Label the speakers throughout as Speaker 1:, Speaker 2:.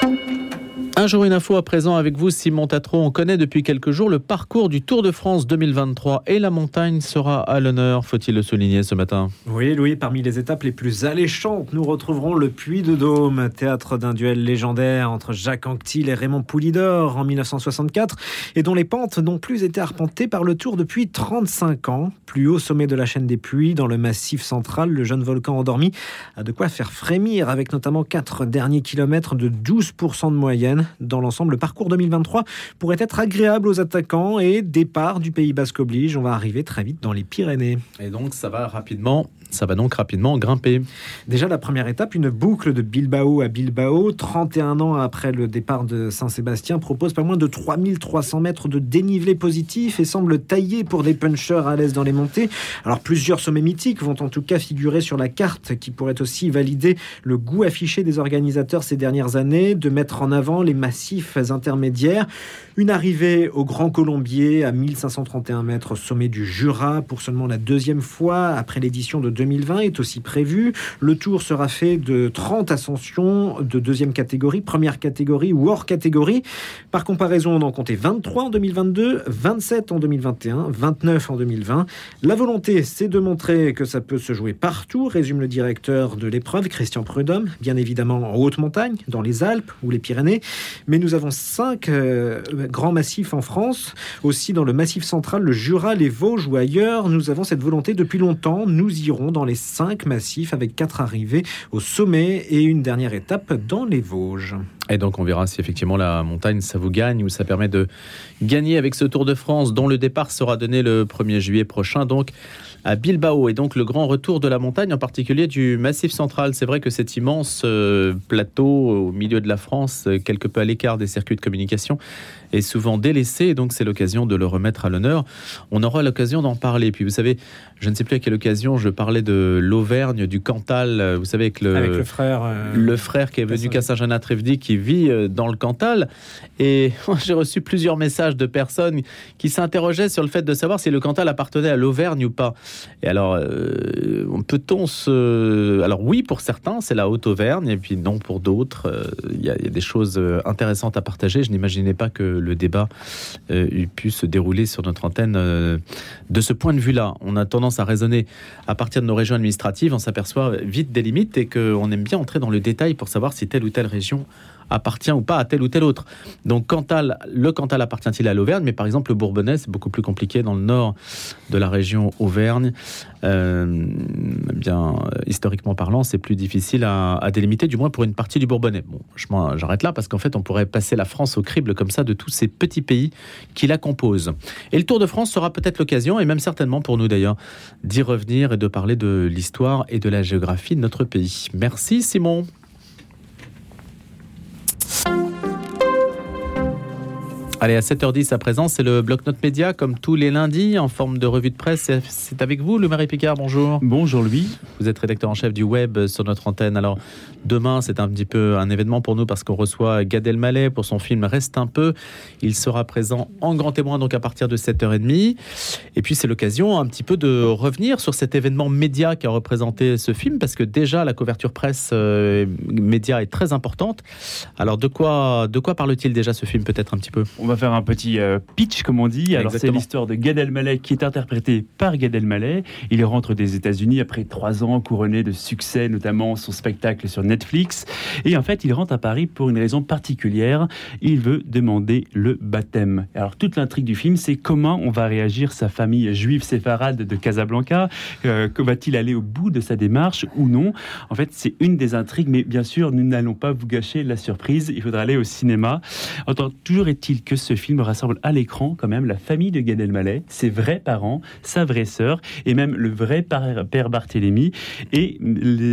Speaker 1: thank you. Un jour une info à présent avec vous, Simon Tatro. On connaît depuis quelques jours le parcours du Tour de France 2023 et la montagne sera à l'honneur, faut-il le souligner ce matin
Speaker 2: Oui, Louis, parmi les étapes les plus alléchantes, nous retrouverons le Puy de Dôme, théâtre d'un duel légendaire entre Jacques Anquetil et Raymond Poulidor en 1964 et dont les pentes n'ont plus été arpentées par le Tour depuis 35 ans. Plus haut sommet de la chaîne des Puys, dans le massif central, le jeune volcan endormi a de quoi faire frémir avec notamment 4 derniers kilomètres de 12% de moyenne dans l'ensemble, le parcours 2023 pourrait être agréable aux attaquants et départ du Pays Basque oblige. On va arriver très vite dans les Pyrénées.
Speaker 1: Et donc ça va rapidement ça va donc rapidement grimper.
Speaker 2: Déjà la première étape, une boucle de Bilbao à Bilbao, 31 ans après le départ de Saint-Sébastien, propose pas moins de 3300 mètres de dénivelé positif et semble taillé pour des punchers à l'aise dans les montées. Alors plusieurs sommets mythiques vont en tout cas figurer sur la carte qui pourrait aussi valider le goût affiché des organisateurs ces dernières années de mettre en avant les massifs intermédiaires. Une arrivée au Grand Colombier à 1531 mètres sommet du Jura pour seulement la deuxième fois après l'édition de 2020 est aussi prévue. Le tour sera fait de 30 ascensions de deuxième catégorie, première catégorie ou hors catégorie. Par comparaison, on en comptait 23 en 2022, 27 en 2021, 29 en 2020. La volonté, c'est de montrer que ça peut se jouer partout, résume le directeur de l'épreuve, Christian Prudhomme, bien évidemment en haute montagne, dans les Alpes ou les Pyrénées, mais nous avons cinq euh, grands massifs en France, aussi dans le massif central, le Jura, les Vosges ou ailleurs. Nous avons cette volonté depuis longtemps. Nous irons dans les cinq massifs avec quatre arrivées au sommet et une dernière étape dans les Vosges.
Speaker 1: Et donc on verra si effectivement la montagne ça vous gagne ou ça permet de gagner avec ce Tour de France dont le départ sera donné le 1er juillet prochain. Donc à Bilbao et donc le grand retour de la montagne, en particulier du Massif central. C'est vrai que cet immense euh, plateau au milieu de la France, euh, quelque peu à l'écart des circuits de communication, est souvent délaissé et donc c'est l'occasion de le remettre à l'honneur. On aura l'occasion d'en parler. Puis vous savez, je ne sais plus à quelle occasion, je parlais de l'Auvergne, du Cantal, euh, vous savez, avec le,
Speaker 2: frère,
Speaker 1: le frère qui est venu qu'à Saint-Jean-Trévedy, qui vit dans le Cantal. Et j'ai reçu plusieurs messages de personnes qui s'interrogeaient sur le fait de savoir si le Cantal appartenait à l'Auvergne ou pas. Et alors, euh, peut-on se... Alors oui, pour certains, c'est la Haute-Auvergne, et puis non pour d'autres. Euh, il y, a des choses euh, intéressantes à partager. Je n'imaginais pas que le débat eût pu se dérouler sur notre antenne de ce point de vue-là. On a tendance à raisonner à partir de nos régions administratives, on s'aperçoit vite des limites et qu'on aime bien entrer dans le détail pour savoir si telle ou telle région appartient ou pas à tel ou tel autre. Donc Cantal, le Cantal appartient-il à l'Auvergne? Mais par exemple, le Bourbonnais, c'est beaucoup plus compliqué dans le nord de la région Auvergne. Euh, bien, historiquement parlant, c'est plus difficile à, délimiter, du moins pour une partie du Bourbonnais. Bon, j'arrête là parce qu'en fait, on pourrait passer la France au crible comme ça de tous ces petits pays qui la composent. Et le Tour de France sera peut-être l'occasion, et même certainement pour nous d'ailleurs, d'y revenir et de parler de l'histoire et de la géographie de notre pays. Merci Simon. Allez, à 7h10 à présent, c'est le bloc-notes média, comme tous les lundis, en forme de revue de presse. C'est avec vous, le Marie Picard, bonjour.
Speaker 3: Bonjour, lui.
Speaker 1: Vous êtes rédacteur en chef du web sur notre antenne. Alors, demain, c'est un petit peu un événement pour nous parce qu'on reçoit Gad Elmaleh pour son film Reste un peu. Il sera présent en grand témoin, donc à partir de 7h30. Et puis, c'est l'occasion un petit peu de revenir sur cet événement média qui a représenté ce film parce que déjà, la couverture presse euh, média est très importante. Alors, de quoi, de quoi parle-t-il déjà ce film, peut-être un petit peu?
Speaker 3: Va faire un petit euh, pitch, comme on dit. Alors, c'est l'histoire de Gad Elmaleh qui est interprété par Gad Elmaleh. Il rentre des États-Unis après trois ans couronné de succès, notamment son spectacle sur Netflix. Et en fait, il rentre à Paris pour une raison particulière. Il veut demander le baptême. Alors, toute l'intrigue du film, c'est comment on va réagir sa famille juive séfarade de Casablanca. Euh, va-t-il aller au bout de sa démarche ou non? En fait, c'est une des intrigues, mais bien sûr, nous n'allons pas vous gâcher la surprise. Il faudra aller au cinéma. Enfin, toujours est-il que ce film rassemble à l'écran quand même la famille de Gad Elmaleh, ses vrais parents, sa vraie sœur et même le vrai père, Barthélemy. Et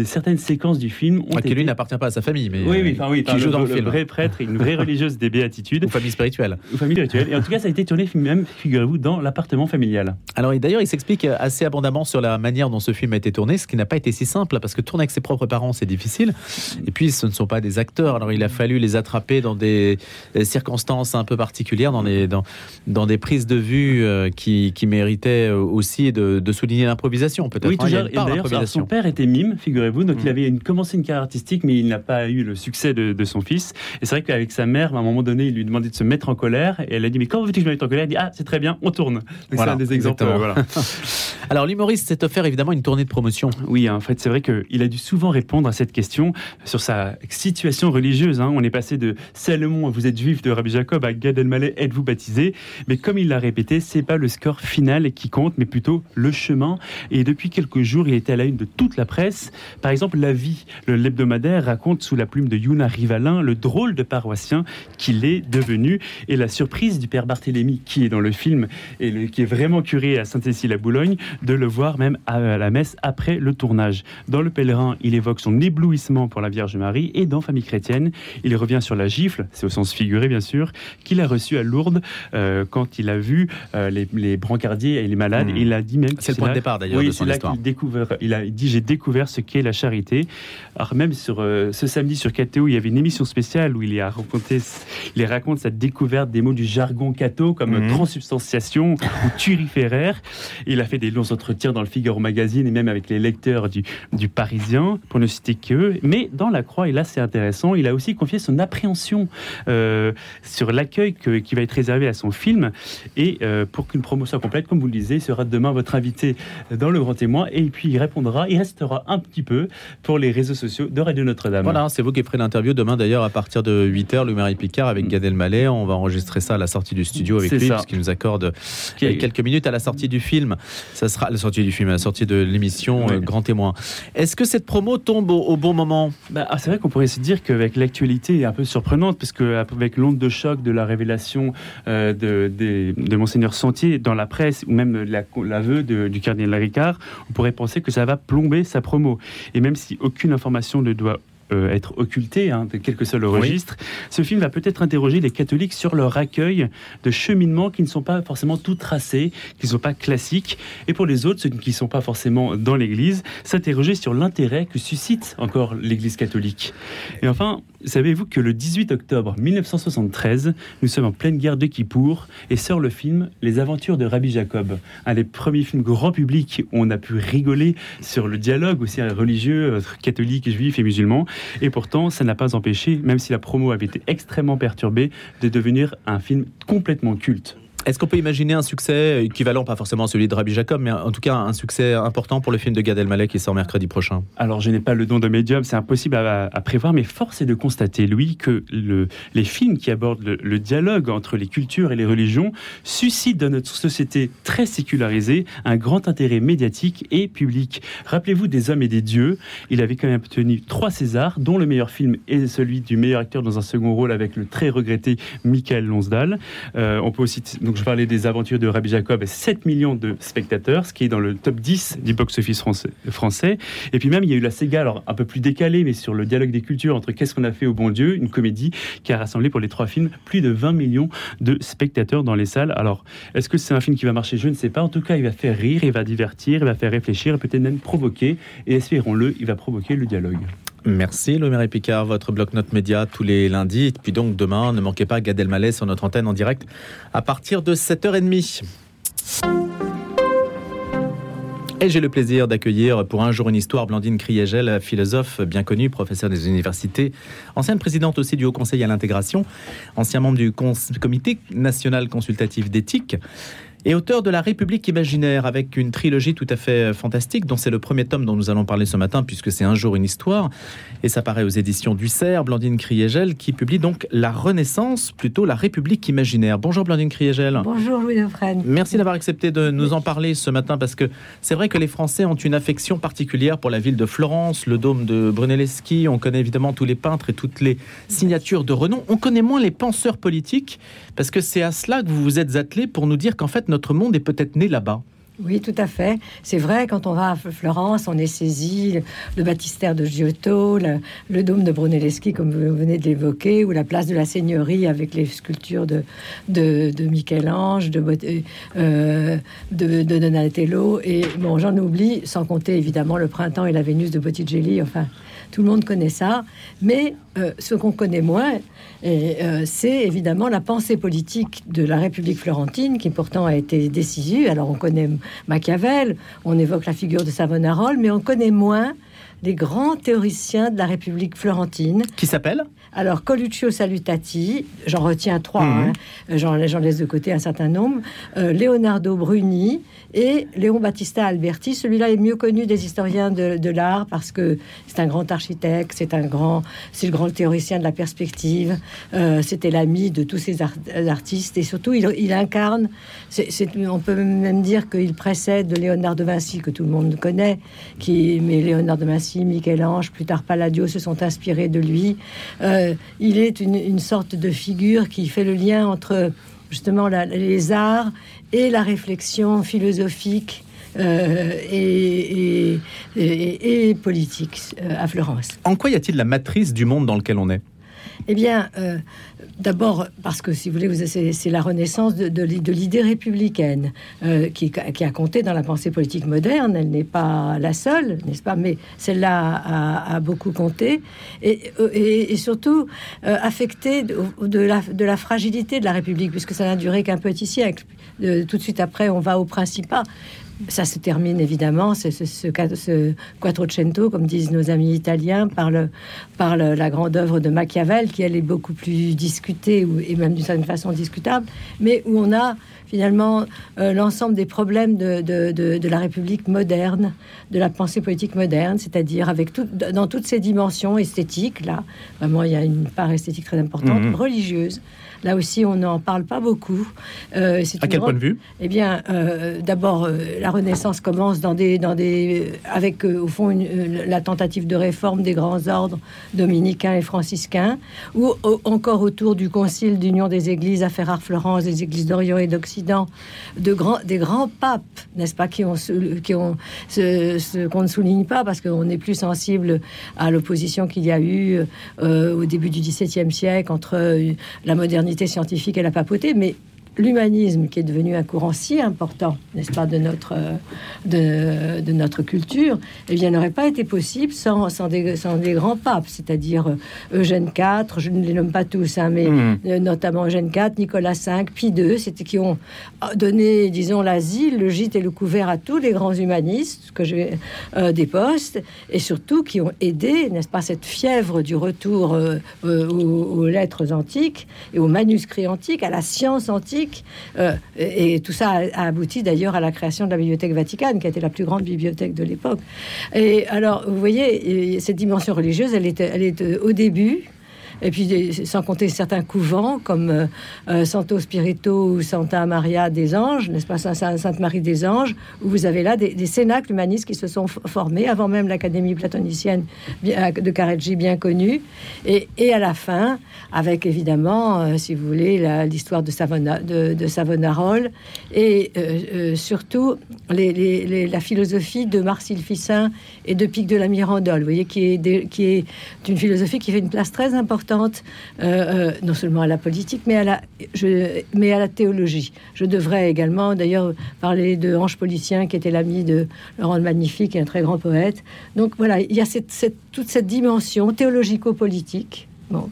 Speaker 3: certaines séquences du film ont
Speaker 1: ah, été... lui n'appartient pas à sa famille, mais
Speaker 3: oui, oui, enfin, oui, qui joue dans le, film. vrai prêtre et une vraie religieuse des béatitudes.
Speaker 1: Ou famille spirituelle.
Speaker 3: Ou famille spirituelle. Et en tout cas, ça a été tourné même, figurez-vous, dans l'appartement familial.
Speaker 1: Alors d'ailleurs, il s'explique assez abondamment sur la manière dont ce film a été tourné, ce qui n'a pas été si simple, parce que tourner avec ses propres parents, c'est difficile. Et puis, ce ne sont pas des acteurs. Alors il a fallu les attraper dans des circonstances un peu particulières particulière dans des, dans, dans des prises de vue qui, qui, méritaient aussi de, de souligner l'improvisation, peut-être.
Speaker 3: Oui, toujours. d'ailleurs, son père était mime, figurez-vous, donc il mm. avait une, commencé une carrière artistique, mais il n'a pas eu le succès de, de son fils. Et c'est vrai qu'avec sa mère, à un moment donné, il lui demandait de se mettre en colère, et elle a dit, mais quand veux-tu que je me mette en colère? Il dit, ah, c'est très bien, on tourne.
Speaker 1: C'est un des exemples. Voilà. Alors, l'humoriste s'est offert évidemment une tournée de promotion.
Speaker 3: Oui, en fait, c'est vrai qu'il a dû souvent répondre à cette question sur sa situation religieuse. Hein. On est passé de Salomon, vous êtes juif, de Rabbi Jacob, à Gad Elmaleh, êtes-vous baptisé? Mais comme il l'a répété, c'est pas le score final qui compte, mais plutôt le chemin. Et depuis quelques jours, il était à la une de toute la presse. Par exemple, La Vie, l'hebdomadaire, raconte sous la plume de Yuna Rivalin le drôle de paroissien qu'il est devenu et la surprise du père Barthélemy, qui est dans le film et qui est vraiment curé à Sainte-Cécile-à-Boulogne, de le voir même à la messe après le tournage. Dans Le Pèlerin, il évoque son éblouissement pour la Vierge Marie et dans Famille chrétienne, il revient sur la gifle, c'est au sens figuré bien sûr, qu'il a reçu à Lourdes euh, quand il a vu euh, les, brancardiers et les malades. Hmm. Il a dit même
Speaker 1: c'est le point de départ d'ailleurs de son
Speaker 3: histoire. il a dit j'ai découvert ce qu'est la charité. Alors même sur euh, ce samedi sur KTO, il y avait une émission spéciale où il a raconté, il raconte sa découverte des mots du jargon catho comme hmm. transubstantiation ou turiféraire. Il a fait des longs entretiens dans le Figaro magazine et même avec les lecteurs du, du Parisien, pour ne citer qu'eux. Mais dans La Croix, et là c'est intéressant, il a aussi confié son appréhension euh, sur l'accueil qui va être réservé à son film. Et euh, pour qu'une promo soit complète, comme vous le disiez, il sera demain votre invité dans Le Grand Témoin. Et puis il répondra, il restera un petit peu pour les réseaux sociaux de Radio Notre-Dame.
Speaker 1: Voilà, c'est vous qui ferez l'interview demain d'ailleurs à partir de 8h, le Marie Picard avec Gad Elmaleh. On va enregistrer ça à la sortie du studio avec lui, puisqu'il nous accorde quelques minutes à la sortie du film. Ça sera la sortie du film, à la sortie de l'émission euh, Grand Témoin. Est-ce que cette promo tombe au, bon moment?
Speaker 3: Bah, ah, C'est vrai qu'on pourrait se dire qu'avec l'actualité un peu surprenante, parce qu'avec l'onde de choc de la révélation euh, de, de, Monseigneur Sentier dans la presse, ou même l'aveu du cardinal Ricard, on pourrait penser que ça va plomber sa promo. Et même si aucune information ne doit euh, être occulté, hein, de quel que soit le registre, ce film va peut-être interroger les catholiques sur leur accueil de cheminements qui ne sont pas forcément tout tracés, qui ne sont pas classiques, et pour les autres, ceux qui ne sont pas forcément dans l'Église, s'interroger sur l'intérêt que suscite encore l'Église catholique. Et enfin, savez-vous que le 18 octobre 1973, nous sommes en pleine guerre de Kippour, et sort le film Les Aventures de Rabbi Jacob, un des premiers films grand public où on a pu rigoler sur le dialogue aussi religieux, catholique, juif et musulman. Et pourtant, ça n'a pas empêché, même si la promo avait été extrêmement perturbée, de devenir un film complètement culte.
Speaker 1: Est-ce qu'on peut imaginer un succès équivalent, pas forcément celui de Rabbi Jacob, mais en tout cas un succès important pour le film de Gad Elmaleh qui sort mercredi prochain?
Speaker 3: Alors, je n'ai pas le don de médium, c'est impossible à, prévoir, mais force est de constater, Louis, que le, les films qui abordent le, dialogue entre les cultures et les religions suscitent dans notre société très sécularisée un grand intérêt médiatique et public. Rappelez-vous des Hommes et des Dieux, il avait quand même obtenu trois Césars, dont le meilleur film est celui du meilleur acteur dans un second rôle avec le très regretté Michael Lonsdal. Euh, on peut aussi je parlais des aventures de Rabbi Jacob, 7 millions de spectateurs, ce qui est dans le top 10 du box-office français, Et puis même, il y a eu la Sega, alors un peu plus décalée, mais sur le dialogue des cultures entre Qu'est-ce qu'on a fait au bon Dieu, une comédie qui a rassemblé pour les trois films plus de 20 millions de spectateurs dans les salles. Alors, est-ce que c'est un film qui va marcher? Je ne sais pas. En tout cas, il va faire rire, il va divertir, il va faire réfléchir, peut-être même provoquer. Et espérons-le, il va provoquer le dialogue.
Speaker 1: Merci Loméry Picard, votre bloc-notes média tous les lundis. Et puis donc demain, ne manquez pas Gad Elmaleh sur notre antenne en direct à partir de 7h30. Et j'ai le plaisir d'accueillir pour un jour une histoire Blandine Kriegel, philosophe bien connue, professeure des universités, ancienne présidente aussi du Haut Conseil à l'intégration, ancien membre du Comité national consultatif d'éthique et auteur de La République imaginaire, avec une trilogie tout à fait fantastique, dont c'est le premier tome dont nous allons parler ce matin, puisque c'est un jour une histoire, et ça paraît aux éditions du Cerf, Blandine Kriegel, qui publie donc La Renaissance, plutôt La République imaginaire. Bonjour Blandine Kriegel.
Speaker 4: Bonjour Louis Dauphren.
Speaker 1: Merci d'avoir accepté de nous en parler ce matin, parce que c'est vrai que les Français ont une affection particulière pour la ville de Florence, le dôme de Brunelleschi, on connaît évidemment tous les peintres et toutes les signatures de renom, on connaît moins les penseurs politiques, parce que c'est à cela que vous vous êtes attelé pour nous dire qu'en fait, notre monde est peut-être né là-bas.
Speaker 4: Oui, tout à fait. C'est vrai, quand on va à Florence, on est saisi le baptistère de Giotto, le, dôme de Brunelleschi, comme vous venez de l'évoquer, ou la place de la Seigneurie avec les sculptures de, de, Michel-Ange, de, euh, de, Donatello. Et bon, j'en oublie, sans compter évidemment le printemps et la Vénus de Botticelli. Enfin, tout le monde connaît ça. Mais euh, ce qu'on connaît moins, euh, c'est évidemment la pensée politique de la République florentine, qui pourtant a été décisive. Alors on connaît Machiavel, on évoque la figure de Savonarola, mais on connaît moins les grands théoriciens de la République florentine.
Speaker 1: Qui s'appelle?
Speaker 4: Alors, Coluccio Salutati, j'en retiens trois, mhm. hein. j'en laisse de côté un certain nombre. Euh, Leonardo Bruni et Léon Battista Alberti. Celui-là est mieux connu des historiens de, l'art parce que c'est un grand architecte, c'est un grand, c'est le grand théoricien de la perspective. Euh, c'était l'ami de tous ces artistes et surtout, il, incarne. on peut même dire qu'il précède Léonard de Vinci que tout le monde connaît, qui, mais Léonard de Vinci, Michel-Ange, plus tard Palladio se sont inspirés de lui. Euh, euh, il est une, sorte de figure qui fait le lien entre justement les arts et la réflexion philosophique euh, et, politique euh, à Florence.
Speaker 1: En quoi y a-t-il la matrice du monde dans lequel on est?
Speaker 4: Eh bien, euh, d'abord parce que, si vous voulez, c'est la renaissance de, l'idée républicaine euh, qui, a compté dans la pensée politique moderne. Elle n'est pas la seule, n'est-ce pas? Mais celle-là a, beaucoup compté et, et, surtout euh, affecté de, la, de, la, fragilité de la République, puisque ça n'a duré qu'un petit siècle. tout de suite après, on va au Principat ça se termine évidemment, c'est ce, ce, ce, Quattrocento, comme disent nos amis italiens, par, le, par la grande œuvre de Machiavel, qui elle est beaucoup plus discutée, ou, et même d'une certaine façon discutable, mais où on a finalement euh, l'ensemble des problèmes de, de, de, la République moderne, de la pensée politique moderne, c'est-à-dire avec tout, dans toutes ces dimensions esthétiques, là, vraiment il y a une part esthétique très importante, mmh. religieuse, Là aussi, on n'en parle pas beaucoup.
Speaker 1: Euh, à quel point de vue
Speaker 4: Eh bien, euh, d'abord, euh, la Renaissance commence dans des, dans des, avec au fond la tentative de réforme des grands ordres dominicains et franciscains, ou encore autour du Concile d'union des Églises à Ferrare-Florence, des Églises d'Orient et d'Occident, de grands, des grands papes, n'est-ce pas, qui ont, qui ont ce, qu'on ne souligne pas parce qu'on est plus sensible à l'opposition qu'il y a eu au début du XVIIe siècle entre la modernité scientifique et la papauté, mais l'humanisme qui est devenu un courant si important, n'est-ce pas, de notre, de, de, notre culture, eh bien, n'aurait pas été possible sans, sans, des, sans des grands papes, c'est-à-dire euh, Eugène IV, je ne les nomme pas tous, hein, mais mmh. euh, notamment Eugène IV, Nicolas V, Pie II, c'était qui ont donné, disons, l'asile, le gîte et le couvert à tous les grands humanistes que je euh, des postes, et surtout qui ont aidé, n'est-ce pas, cette fièvre du retour aux, aux lettres antiques et aux manuscrits antiques, à la science antique euh, et, tout ça a, abouti d'ailleurs à la création de la Bibliothèque Vaticane, qui été la plus grande bibliothèque de l'époque. Et alors, vous voyez, cette dimension religieuse, elle est, elle est euh, au début, et puis sans compter certains couvents comme euh, euh, Santo Spirito ou Santa Maria des Anges, n'est-ce pas, Sainte Marie des Anges, où vous avez là des, des cénacles humanistes qui se sont formés avant même l'Académie platonicienne de Careggi bien connue, et, à la fin, avec évidemment, euh, si vous voulez, l'histoire de, Savona, de, Savonarole, et surtout la philosophie de Marcille Fissin et de Pic de la Mirandole, vous voyez, qui est, qui est une philosophie qui fait une place très importante euh, euh, non seulement à la politique, mais à la, mais à la théologie. Je devrais également, d'ailleurs, parler de Ange Policien, qui était l'ami de Laurent le Magnifique, un très grand poète. Donc voilà, il y a toute cette dimension théologico-politique.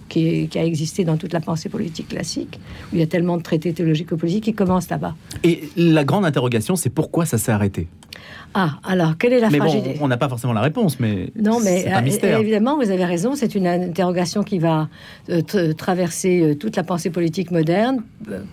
Speaker 4: Qui, a existé dans toute la pensée politique classique, où il y a tellement de traités théologico-politiques qui commencent là-bas.
Speaker 1: Et la grande interrogation, c'est pourquoi ça s'est arrêté?
Speaker 4: Ah, alors, quelle est la fragilité
Speaker 1: On n'a pas forcément la réponse, mais
Speaker 4: non, mais un euh, mystère. évidemment, vous avez raison. C'est une interrogation qui va euh, traverser euh, toute la pensée politique moderne.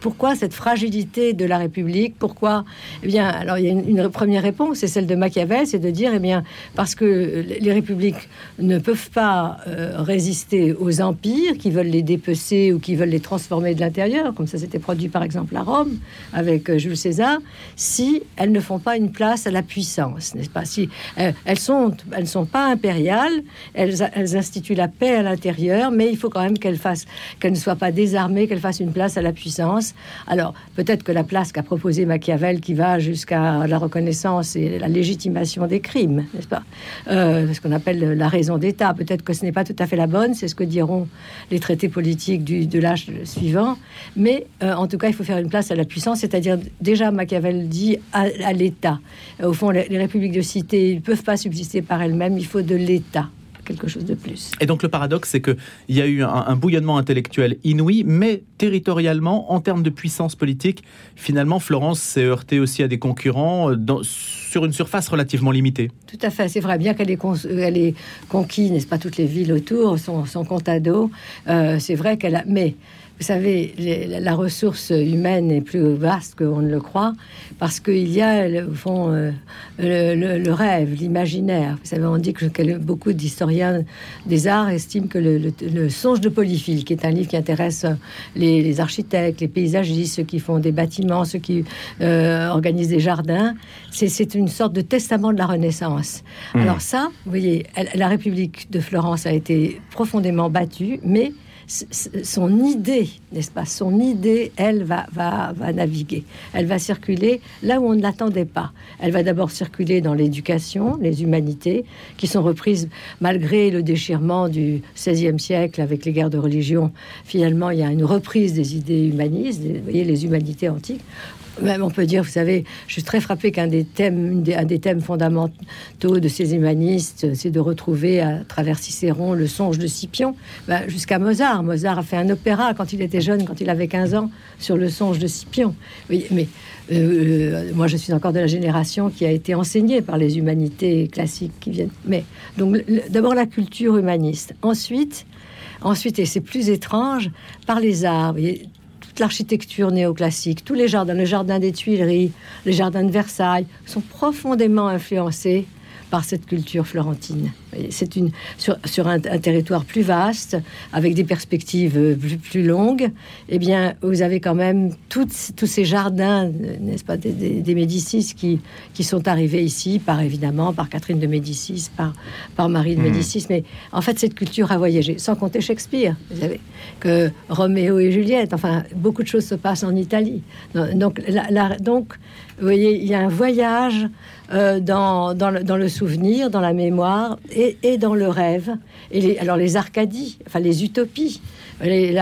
Speaker 4: Pourquoi cette fragilité de la République? Pourquoi? Eh bien, alors il y a une, première réponse, c'est celle de Machiavel, c'est de dire, eh bien, parce que les républiques ne peuvent pas résister aux empires qui veulent les dépecer ou qui veulent les transformer de l'intérieur, comme ça s'était produit par exemple à Rome avec Jules César, si elles ne font pas une place à la puissance, n'est-ce pas? Si euh, elles sont, elles ne sont pas impériales, elles, elles instituent la paix à l'intérieur, mais il faut quand même qu'elles fassent, qu'elles ne soient pas désarmées, qu'elles fassent une place à la puissance. Alors peut-être que la place qu'a proposé Machiavel, qui va jusqu'à la reconnaissance et la légitimation des crimes, n'est-ce pas? Euh, Ce qu'on appelle la raison d'État. Peut-être que ce n'est pas tout à fait la bonne, c'est ce que diront les traités politiques du, de l'âge suivant. Mais euh, en tout cas, il faut faire une place à la puissance, c'est-à-dire déjà Machiavel dit à, l'État. Au fond, les, les républiques de cité ne peuvent pas subsister par elles-mêmes, il faut de l'État quelque chose de plus.
Speaker 1: Et donc le paradoxe, c'est qu'il y a eu un, bouillonnement intellectuel inouï, mais territorialement, en termes de puissance politique, finalement, Florence s'est heurtée aussi à des concurrents euh, sur une surface relativement limitée.
Speaker 4: Tout à fait, c'est vrai, bien qu'elle ait, elle ait conquis, n'est-ce pas, toutes les villes autour, son, son dos, euh, c'est vrai qu'elle a... Mais vous savez, la ressource humaine est plus vaste qu'on ne le croit, parce qu'il y a, au fond, euh, le, rêve, l'imaginaire. Vous savez, on dit que, beaucoup d'historiens des arts estiment que le, songe de Polyphile, qui est un livre qui intéresse les, architectes, les paysagistes, ceux qui font des bâtiments, ceux qui euh, organisent des jardins, c'est une sorte de testament de la Renaissance. Mmh. Alors ça, vous voyez, la République de Florence a été profondément battue, mais son idée, n'est-ce pas Son idée, elle va, va, va naviguer. Elle va circuler là où on ne l'attendait pas. Elle va d'abord circuler dans l'éducation, les humanités, qui sont reprises malgré le déchirement du XVIe siècle avec les guerres de religion. Finalement, il y a une reprise des idées humanistes, vous voyez, les humanités antiques. Même on peut dire, vous savez, je suis très frappé qu'un des thèmes, un des thèmes fondamentaux de ces humanistes, c'est de retrouver à travers Cicéron le songe de Scipion, bah, jusqu'à Mozart. Mozart a fait un opéra quand il était jeune, quand il avait 15 ans, sur le songe de Scipion. Oui, mais euh, moi, je suis encore de la génération qui a été enseignée par les humanités classiques qui viennent. Mais donc, d'abord la culture humaniste. Ensuite, ensuite, et c'est plus étrange, par les arts l'architecture néoclassique, tous les jardins, le jardin des Tuileries, les jardins de Versailles, sont profondément influencés par cette culture florentine. C'est une sur, sur un, territoire plus vaste, avec des perspectives euh, plus, plus, longues. Eh bien, vous avez quand même toutes, tous ces jardins, n'est-ce pas, des, des, Médicis qui, qui sont arrivés ici, par évidemment par Catherine de Médicis, par, par Marie de hmm. Médicis. Mais en fait, cette culture a voyagé, sans compter Shakespeare. Vous savez que Roméo et Juliette. Enfin, beaucoup de choses se passent en Italie. Donc, donc vous voyez, il y a un voyage euh, dans, le, souvenir, dans la mémoire et, dans le rêve. Et alors les Arcadies, enfin les utopies, les,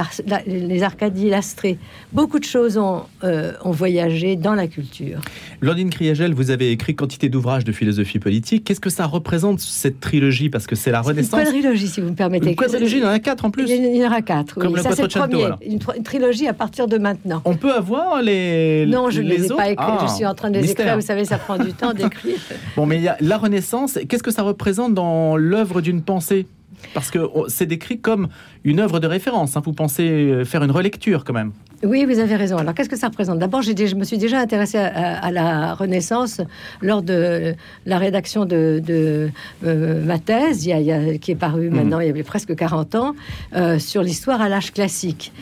Speaker 4: les Arcadies lastrées. Beaucoup de choses ont, euh, ont voyagé dans la culture.
Speaker 1: Londine Kriagel, vous avez écrit quantité d'ouvrages de philosophie politique. Qu'est-ce que ça représente cette trilogie? Parce que c'est la Renaissance.
Speaker 4: Une trilogie, si vous me permettez.
Speaker 1: Une trilogie, il y en a quatre en plus.
Speaker 4: Il y en a quatre.
Speaker 1: Comme le
Speaker 4: ça, c'est premier. Une, trilogie à partir de maintenant.
Speaker 1: On peut avoir les.
Speaker 4: Non, je
Speaker 1: ne
Speaker 4: les,
Speaker 1: ai
Speaker 4: pas écrits. je ah, suis en train de les écrire. Vous savez, ça prend du temps d'écrire.
Speaker 1: bon, mais il y a la Renaissance. Qu'est-ce que ça représente dans l'œuvre d'une pensée? Parce que c'est décrit comme une œuvre de référence. Hein. Vous pensez euh, faire une relecture quand même
Speaker 4: oui, vous avez raison. Alors, qu'est-ce que ça représente? D'abord, je me suis déjà intéressée à, la Renaissance lors de la rédaction de, euh, ma thèse, il y a, qui est parue mmh. maintenant, il y avait presque 40 ans, euh, sur l'histoire à l'âge classique.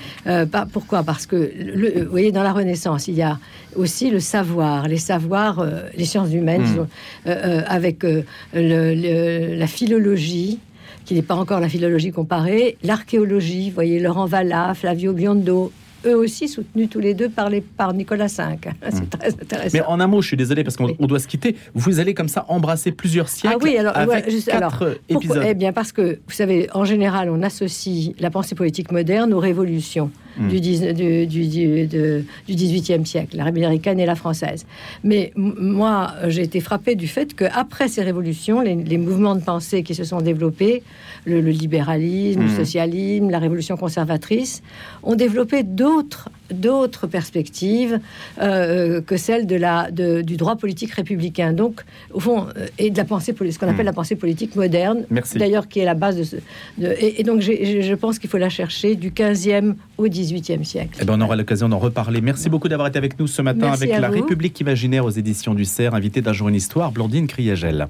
Speaker 4: pourquoi? Parce que, vous voyez, dans la Renaissance, il y a aussi le savoir, les savoirs, les sciences humaines, mmh. avec la philologie, qui n'est pas encore la philologie comparée, l'archéologie, voyez Laurent Valla, Flavio Biondo, eux aussi soutenus tous les deux par, les, par Nicolas V. C'est hmm. très intéressant.
Speaker 1: Mais en un mot, je suis désolé parce qu'on doit se quitter. Vous allez comme ça embrasser plusieurs siècles ah oui, alors, avec quatre alors, épisodes.
Speaker 4: eh bien, parce que, vous savez, en général, on associe la pensée politique moderne aux révolutions du, 10, du, du, du, 18e siècle, la américaine et la française. Mais moi, j'ai été frappé du fait qu'après ces révolutions, les, mouvements de pensée qui se sont développés, le, libéralisme, le mmh. socialisme, la révolution conservatrice, ont développé d'autres d'autres perspectives euh, que celles de la, de, du droit politique républicain. Donc, au fond, euh, et de la pensée, ce qu'on appelle mmh. la pensée politique moderne, d'ailleurs, qui est la base de ce. et, donc, je pense qu'il faut la chercher du 15e au 18e siècle.
Speaker 1: Eh ben, on aura l'occasion d'en reparler. Merci beaucoup d'avoir été avec nous ce matin avec La République imaginaire aux éditions du CERF, invité d'un jour une histoire, Blondine Criagel.